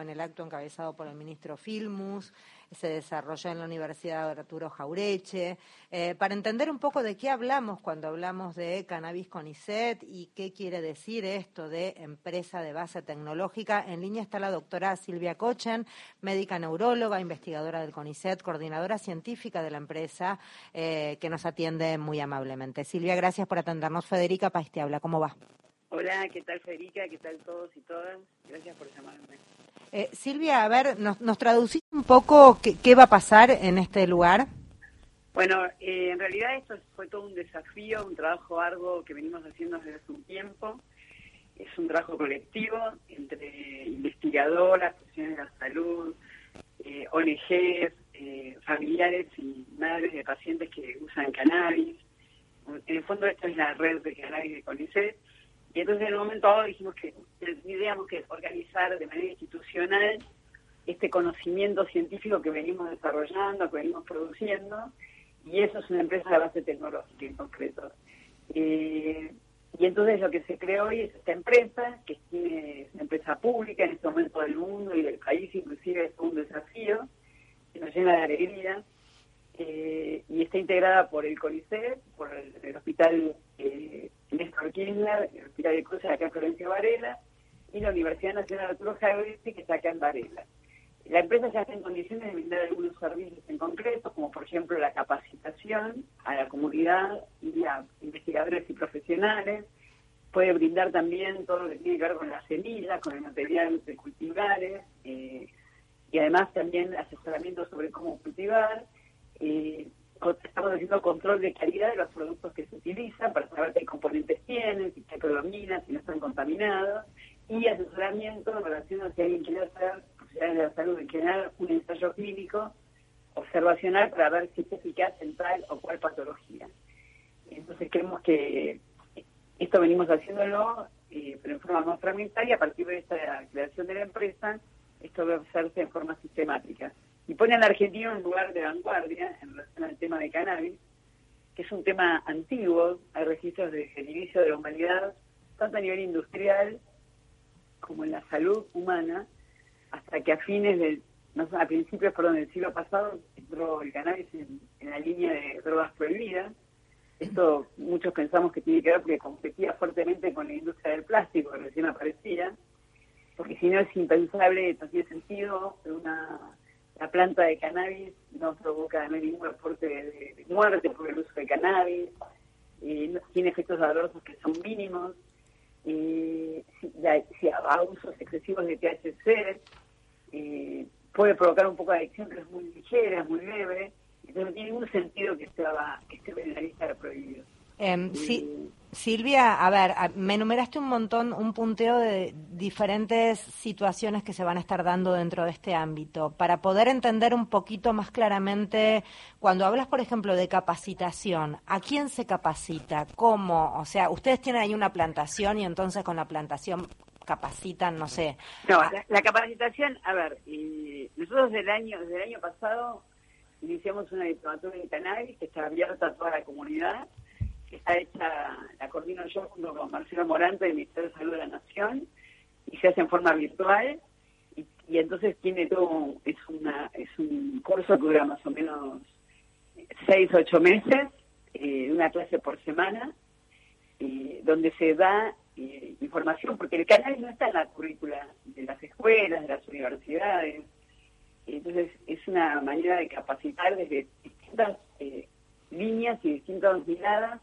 en el acto encabezado por el ministro Filmus, se desarrolló en la Universidad de Arturo Jaureche, eh, para entender un poco de qué hablamos cuando hablamos de cannabis con ICET y qué quiere decir esto de empresa de base tecnológica. En línea está la doctora Silvia Cochen, médica neuróloga, investigadora del CONICET, coordinadora científica de la empresa, eh, que nos atiende muy amablemente. Silvia, gracias por atendernos. Federica País te habla. ¿Cómo va? Hola, ¿qué tal Federica? ¿Qué tal todos y todas? Gracias por llamarme. Eh, Silvia, a ver, ¿nos, nos traducís un poco qué, va a pasar en este lugar? Bueno, eh, en realidad esto fue todo un desafío, un trabajo arduo que venimos haciendo desde hace un tiempo. Es un trabajo colectivo entre investigadoras, profesionales de la salud, eh, ONGs, eh, familiares y madres de pacientes que usan cannabis. En el fondo esto es la red de cannabis de CONICET y entonces en el momento dado dijimos que tendríamos que organizar de manera institucional este conocimiento científico que venimos desarrollando, que venimos produciendo, y eso es una empresa de base tecnológica en concreto. Eh, y entonces lo que se creó hoy es esta empresa, que es una empresa pública en este momento del mundo y del país, inclusive es un desafío, que nos llena de alegría, eh, y está integrada por el CONICET, por el, Hospital eh, Néstor Kirchner, Hospital de Cruces acá en Florencia Varela, y la Universidad Nacional Arturo Javier, que está acá en Varela. La empresa ya está en condiciones de brindar algunos servicios en concreto, como por ejemplo la capacitación a la comunidad y a investigadores y profesionales. Puede brindar también todo lo que tiene que ver con las semillas, con el material de cultivares, eh, y además también asesoramiento sobre cómo cultivar eh, estamos haciendo control de calidad de los productos que se utilizan para saber qué componentes tienen, si se predominan, si no están contaminados, y asesoramiento en relación a si alguien quiere hacer, profesionales de la salud en general, un ensayo clínico observacional para ver si es eficaz en tal o cual patología. Entonces creemos que esto venimos haciéndolo, eh, pero en forma más fragmentaria, a partir de esta creación de la empresa, esto debe hacerse en forma sistemática y pone a la Argentina en un lugar de vanguardia en relación al tema de cannabis, que es un tema antiguo, hay registros de gentilicio de la humanidad, tanto a nivel industrial como en la salud humana, hasta que a fines del, no a principios perdón, del siglo pasado entró el cannabis en, la línea de drogas prohibidas. Esto muchos pensamos que tiene que ver porque competía fuertemente con la industria del plástico que recién aparecía, porque si no es impensable, no tiene sentido una la planta de cannabis no provoca ningún reporte de, muerte por el uso de cannabis, y tiene efectos dolorosos que son mínimos, y si, a usos excesivos de THC, puede provocar un poco de adicción, pero es muy ligera, es muy leve, entonces no tiene ningún sentido que, estaba, que esté en la lista de prohibidos. Em, sí, Silvia, a ver, me enumeraste un montón, un punteo de diferentes situaciones que se van a estar dando dentro de este ámbito. Para poder entender un poquito más claramente, cuando hablas, por ejemplo, de capacitación, ¿a quién se capacita? ¿Cómo? O sea, ustedes tienen ahí una plantación y entonces con la plantación capacitan, no sé. No, la, capacitación, a ver, nosotros del año, desde el año pasado iniciamos una diplomatura en cannabis que está abierta a toda la comunidad que está hecha, la coordino yo junto con Marcelo Morante del Ministerio de Salud de la Nación, y se hace en forma virtual, y, entonces tiene todo, es, una, es un curso que dura más o menos seis, ocho meses, eh, una clase por semana, eh, donde se da eh, información, porque el canal no está en la currícula de las escuelas, de las universidades, entonces es una manera de capacitar desde distintas líneas y distintas miradas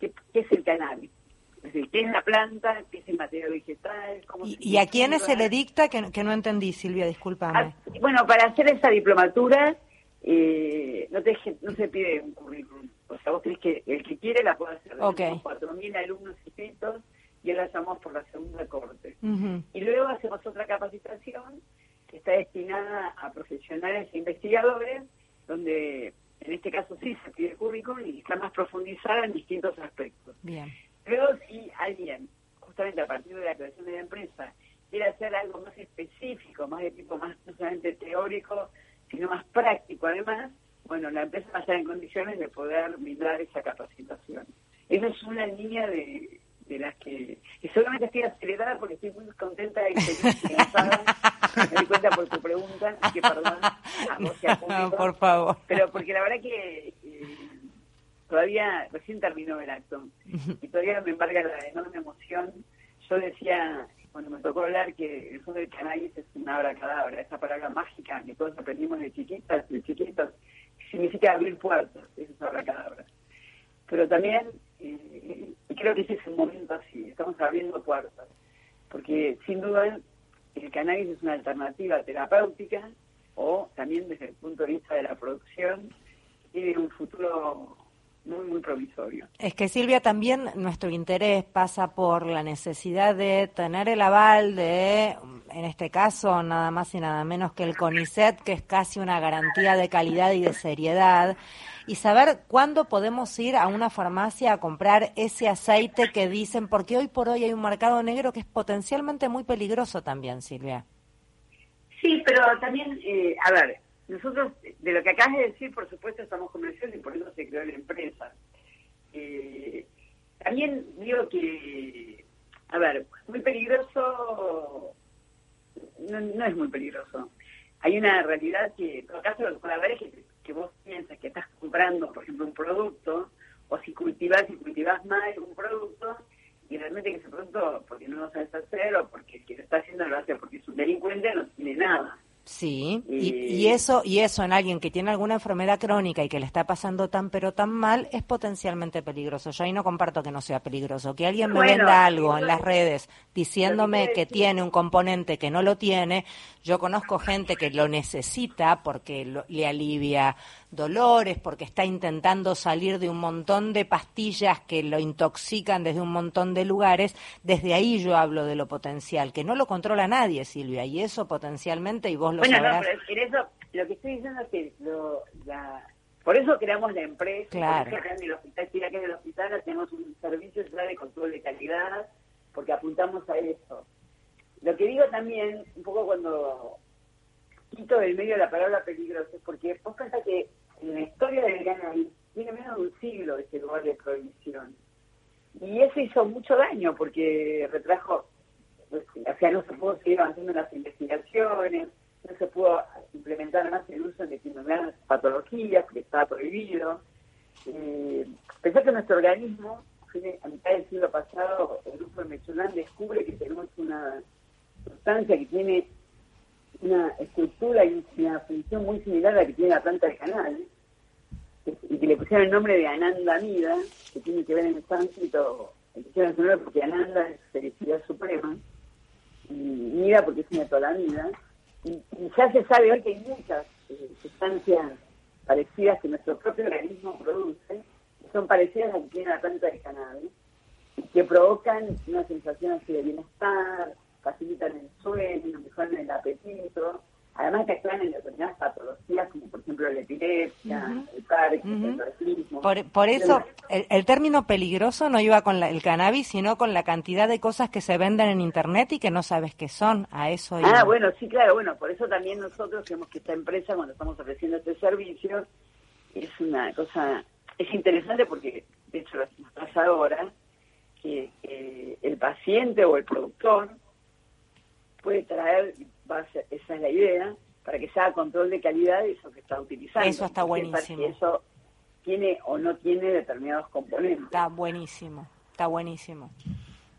qué, es el cannabis. Es decir, qué es la planta, qué es el material vegetal. Cómo ¿Y, a quiénes se le dicta? Que, que no entendí, Silvia, discúlpame. Ah, bueno, para hacer esa diplomatura eh, no, te, no se pide un currículum. O sea, vos crees que el que quiere la puede hacer. Okay. 4.000 alumnos inscritos y ahora llamamos por la segunda corte. Y luego hacemos otra capacitación que está destinada a profesionales e investigadores, donde en este caso sí se pide currículum y está más profundizada en distintos aspectos. Bien. Pero si alguien, justamente a partir de la creación de la empresa, quiere hacer algo más específico, más de tipo más no solamente teórico, sino más práctico además, bueno, la empresa va a estar en condiciones de poder brindar esa capacitación. Esa es una línea de, de las que, que solamente estoy acelerada porque estoy muy contenta de que me doy cuenta por tu pregunta, que perdón, a Por favor. Pero porque la verdad que eh, todavía, recién terminó el acto, y todavía me embarga la enorme emoción. Yo decía, cuando me tocó hablar, que el fondo del cannabis es una abracadabra, esa palabra mágica que todos aprendimos de chiquitas, de chiquitos, significa abrir puertas, eso es abracadabra. Pero también eh, creo que ese es un momento así, estamos abriendo puertas, porque sin duda el cannabis es una alternativa terapéutica o también desde el punto de vista de la producción tiene un futuro muy, muy provisorio. Es que Silvia, también nuestro interés pasa por la necesidad de tener el aval de, en este caso, nada más y nada menos que el CONICET, que es casi una garantía de calidad y de seriedad, y saber cuándo podemos ir a una farmacia a comprar ese aceite que dicen, porque hoy por hoy hay un mercado negro que es potencialmente muy peligroso también, Silvia. Sí, pero también, eh, a ver, nosotros, de lo que acabas de decir, por supuesto, estamos convencidos y por eso se creó la empresa. Eh, también digo que, a ver, muy peligroso, no, es muy peligroso. Hay una realidad que, en todo caso, lo que puede es que, vos piensas que estás comprando, por ejemplo, un producto, o si cultivas y cultivas mal un producto, y realmente que ese producto, porque no lo sabes hacer, o porque el que lo está haciendo lo hace porque es un delincuente, no tiene nada. Sí, y, eso y eso en alguien que tiene alguna enfermedad crónica y que le está pasando tan pero tan mal es potencialmente peligroso. Yo ahí no comparto que no sea peligroso. Que alguien me venda algo en las redes diciéndome que tiene un componente que no lo tiene, yo conozco gente que lo necesita porque le alivia dolores, porque está intentando salir de un montón de pastillas que lo intoxican desde un montón de lugares. Desde ahí yo hablo de lo potencial, que no lo controla nadie, Silvia, y eso potencialmente, y vos lo bueno, sabrás. Bueno, pero eso, lo que estoy diciendo es que lo, por eso creamos la empresa, claro. eso en el hospital, que en el hospital tenemos un servicio de control de calidad, porque apuntamos a eso. Lo que digo también, un poco cuando quito del medio la palabra peligroso, porque vos pensás que en la historia del cannabis tiene menos de un siglo ese lugar de prohibición. Y eso hizo mucho daño porque retrajo, o sea, no se pudo seguir avanzando en las investigaciones, no se pudo implementar más el uso de determinadas patologías porque estaba prohibido. Eh, que nuestro organismo, a mitad del siglo pasado, el grupo de Mechulán descubre que tenemos una sustancia que tiene una estructura y una función muy similar a la que tiene la planta del canal, y que le pusieron el nombre de Ananda Mida, que tiene que ver en el sánscrito, pusieron su nombre porque Ananda es felicidad suprema, y Mida porque es una tolamida, y, y ya se sabe hoy que hay muchas eh, sustancias parecidas que nuestro propio organismo produce, que son parecidas a las que tiene la planta del cannabis, y que provocan una sensación así de bienestar, facilitan el sueño, mejoran el apetito, además que actúan en determinadas patologías como por ejemplo la epilepsia, el Parkinson, el Por, por eso el, término peligroso no iba con el cannabis, sino con la cantidad de cosas que se venden en internet y que no sabes qué son. A eso Ah, bueno, sí, claro, bueno, por eso también nosotros creemos que esta empresa cuando estamos ofreciendo este servicio es una cosa, es interesante porque de hecho lo pasa ahora que el paciente o el productor puede traer, esa es la idea, para que se haga control de calidad de eso que está utilizando. Eso está buenísimo. Eso tiene o no tiene determinados componentes. Está buenísimo, está buenísimo.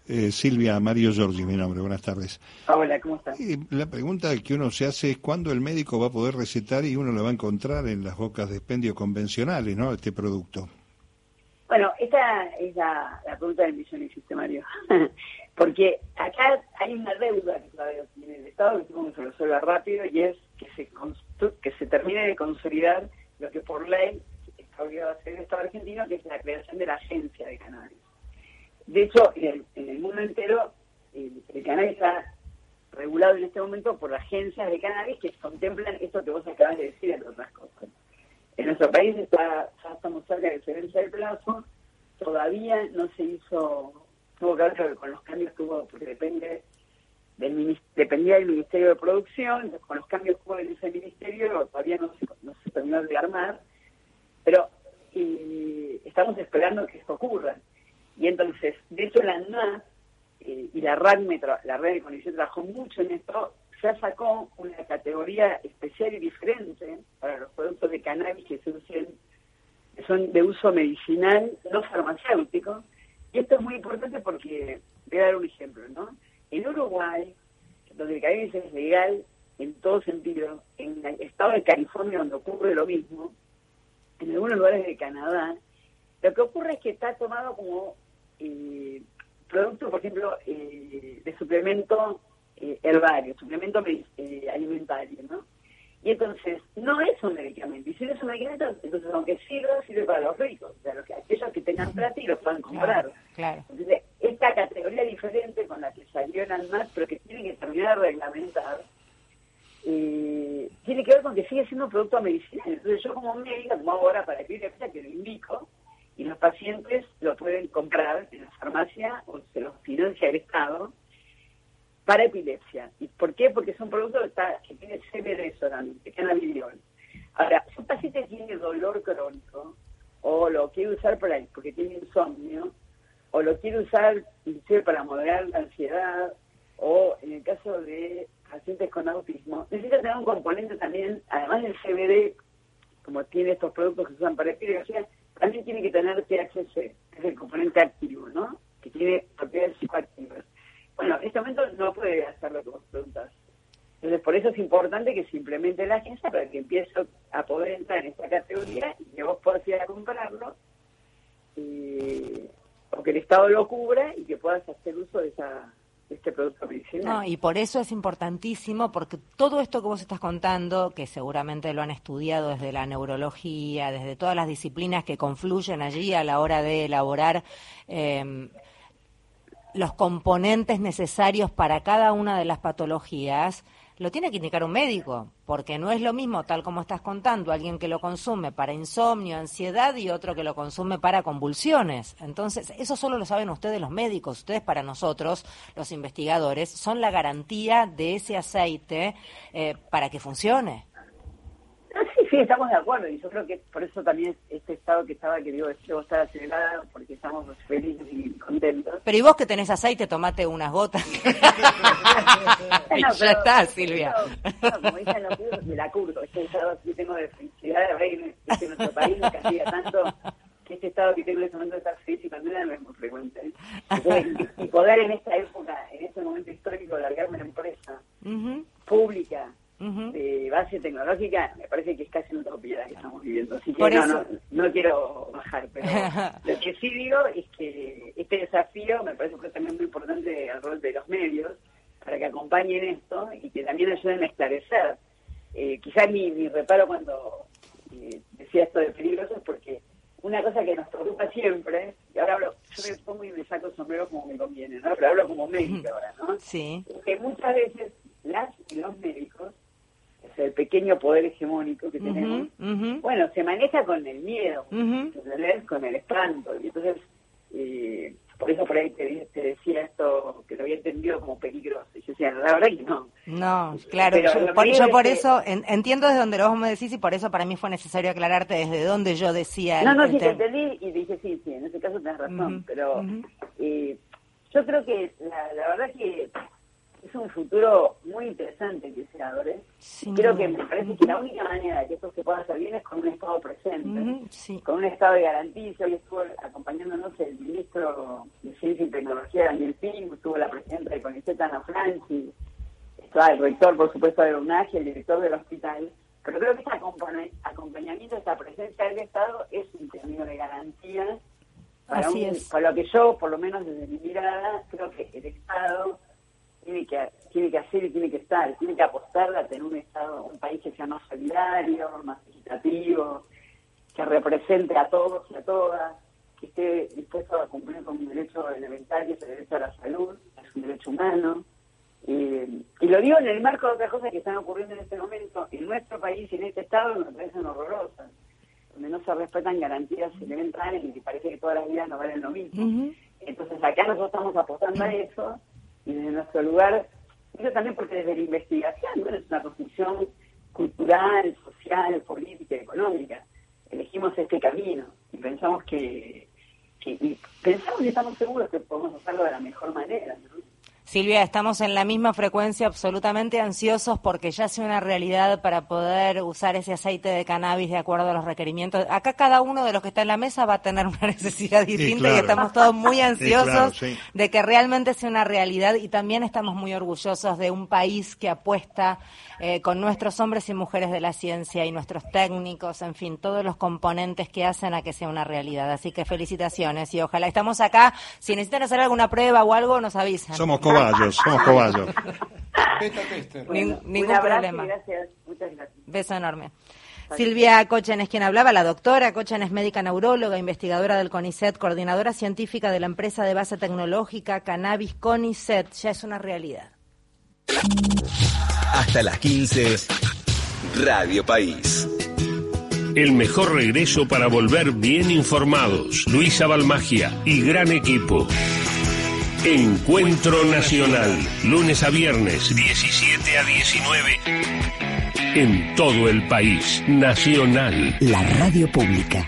Eh, Silvia, Mario Giorgi, mi nombre, buenas tardes. Hola, ¿cómo estás? la pregunta que uno se hace es cuándo el médico va a poder recetar y uno lo va a encontrar en las bocas de expendio convencionales, ¿no? Este producto. Esta es la, pregunta del millón y Mario. Porque acá hay una deuda que todavía tiene el Estado, que tenemos que resuelva rápido, y es que se, que se termine de consolidar lo que por ley está obligado a hacer el Estado argentino, que es la creación de la agencia de cannabis. De hecho, en el, mundo entero, el, cannabis está regulado en este momento por agencias de cannabis que contemplan esto que vos acabas de decir, entre otras cosas. En nuestro país está, ya estamos cerca de que se vence el plazo, todavía no se hizo tuvo que ver con los cambios que hubo, porque depende del dependía del Ministerio de Producción, con los cambios que hubo en ese ministerio todavía no se, no se terminó de armar, pero estamos esperando que esto ocurra. Y entonces, de hecho la ANMAS eh, y la RAC, la red de condición trabajó mucho en esto, ya sacó una categoría especial y diferente para los productos de cannabis que se usen, son de uso medicinal, no farmacéutico. Y esto es muy importante porque, voy a dar un ejemplo, ¿no? En Uruguay, donde el cannabis es legal en todo sentido, en el estado de California, donde ocurre lo mismo, en algunos lugares de Canadá, lo que ocurre es que está tomado como eh, producto, por ejemplo, eh, de suplemento eh, herbario, suplemento eh, alimentario, ¿no? Y entonces, no es un medicamento. Y si no es un medicamento, entonces aunque sirva, sirve para los ricos, o sea, los que, aquellos que tengan plata y los puedan comprar. Claro, Entonces, esta categoría diferente con la que salió en ANMAT, pero que tiene que terminar de reglamentar, eh, tiene que ver con que sigue siendo un producto medicinal. Entonces, yo como médica, como ahora para epilepsia, que lo indico, y los pacientes lo pueden comprar en la farmacia o se los financia el Estado para epilepsia. ¿Y por qué? Porque es un producto que, está, que tiene CBD solamente, cannabidiol. Ahora, si un paciente tiene dolor crónico o lo quiere usar para, porque tiene insomnio, o lo quiere usar para moderar la ansiedad, o en el caso de pacientes con autismo, necesita tener un componente también, además del CBD, como tiene estos productos que se usan para epilepsia, también tiene que tener THC, que es el componente activo, ¿no? Que tiene propiedades psicoactivas. Bueno, en este momento no puede hacer lo que vos preguntas. Entonces, por eso es importante que se implemente la agencia para que empiece a poder entrar en esta categoría y que vos puedas ir a comprarlo, y, o que el Estado lo cubra y que puedas hacer uso de esa este producto medicinal. No, y por eso es importantísimo, porque todo esto que vos estás contando, que seguramente lo han estudiado desde la neurología, desde todas las disciplinas que confluyen allí a la hora de elaborar eh, los componentes necesarios para cada una de las patologías, lo tiene que indicar un médico, porque no es lo mismo, tal como estás contando, alguien que lo consume para insomnio, ansiedad y otro que lo consume para convulsiones. Entonces, eso solo lo saben ustedes los médicos. Ustedes para nosotros, los investigadores, son la garantía de ese aceite eh, para que funcione. Sí, estamos de acuerdo y yo creo que por eso también este estado que estaba, que digo, debo estar acelerada porque estamos felices y contentos. Pero y vos que tenés aceite, tomate unas gotas. y ya está, Silvia. No, no, como dicen los libros, me la curto. Este estado que tengo de felicidad, de que este nuestro país me castiga tanto que este estado que tengo en este momento de estar feliz y contenta no es muy frecuente. Entonces, y poder en esta época, en este momento histórico, largarme una empresa pública base tecnológica, me parece que es casi una utopía la que estamos viviendo. Así que no, no, no quiero bajar, pero lo que sí digo es que este desafío me parece que es también muy importante el rol de los medios para que acompañen esto y que también ayuden a esclarecer. Eh, quizás mi, mi reparo cuando eh, decía esto de peligroso es porque una cosa que nos preocupa siempre, y ahora hablo, yo me pongo y me saco el sombrero como me conviene, ¿no? pero hablo como médico ahora, ¿no? Sí. que muchas veces las y los médicos, es el pequeño poder hegemónico que tenemos, bueno, se maneja con el miedo. Con el espanto. Y entonces, eh, por eso por ahí te, te decía esto, que lo había entendido como peligroso. Y yo decía, la verdad que no. No, claro, Pero yo por, yo por es que- eso en- entiendo desde donde vos me decís y por eso para mí fue necesario aclararte desde donde yo decía. No, no, el sí te entendí y dije, sí, sí, en ese caso tenés razón. Pero eh, yo creo que la, la verdad que es un futuro muy interesante que se abre. Sin Creo que me parece que la única manera de que esto se pueda hacer bien es con un Estado presente. Sí. con un estado de garantía. Hoy estuvo acompañándonos el ministro de Ciencia y Tecnología, Daniel Ping, estuvo la presidenta de CONICET, Ana Franci, estaba el rector, por supuesto, de la UNAG y el director del hospital. Pero creo que este acompañ- acompañamiento, esta presencia del Estado es un término de garantía para, Así un- es. para lo que yo, por lo menos desde mi mirada, creo que el Estado tiene que, tiene que hacer y tiene que estar, tiene que apostar a tener un Estado, un país que sea más solidario, más equitativo, que represente a todos y a todas, que esté dispuesto a cumplir con un derecho elemental, que es el derecho a la salud, es un derecho humano. Eh, y lo digo en el marco de otras cosas que están ocurriendo en este momento en nuestro país y en este Estado, me parecen horrorosas, donde no se respetan garantías elementales y que parece que todas las vidas no valen lo mismo. Entonces acá nosotros estamos apostando a eso y desde nuestro lugar, eso también porque desde la investigación, bueno, es una construcción cultural, social, política, económica. Elegimos este camino y pensamos que, que y pensamos y estamos seguros que podemos hacerlo de la mejor manera. Silvia, estamos en la misma frecuencia, absolutamente ansiosos porque ya sea una realidad para poder usar ese aceite de cannabis de acuerdo a los requerimientos. Acá cada uno de los que está en la mesa va a tener una necesidad distinta y estamos todos muy ansiosos de que realmente sea una realidad y también estamos muy orgullosos de un país que apuesta eh, con nuestros hombres y mujeres de la ciencia y nuestros técnicos, en fin, todos los componentes que hacen a que sea una realidad. Así que felicitaciones y ojalá estamos acá. Si necesitan hacer alguna prueba o algo, nos avisan. Somos cobayos, somos cobayos. ningún problema. Gracias. Muchas gracias. Beso enorme. Silvia Cochen es quien hablaba, la doctora Cochen es médica neuróloga, investigadora del CONICET, coordinadora científica de la empresa de base tecnológica Cannabis CONICET. Ya es una realidad. Hasta las 15, Radio País. El mejor regreso para volver bien informados. Luisa Balmagia y gran equipo. Encuentro Nacional, lunes a viernes, 17 a 19. En todo el país, nacional. La radio pública.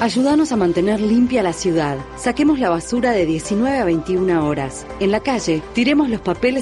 Ayúdanos a mantener limpia la ciudad. Saquemos la basura de 19 a 21 horas. En la calle, tiremos los papeles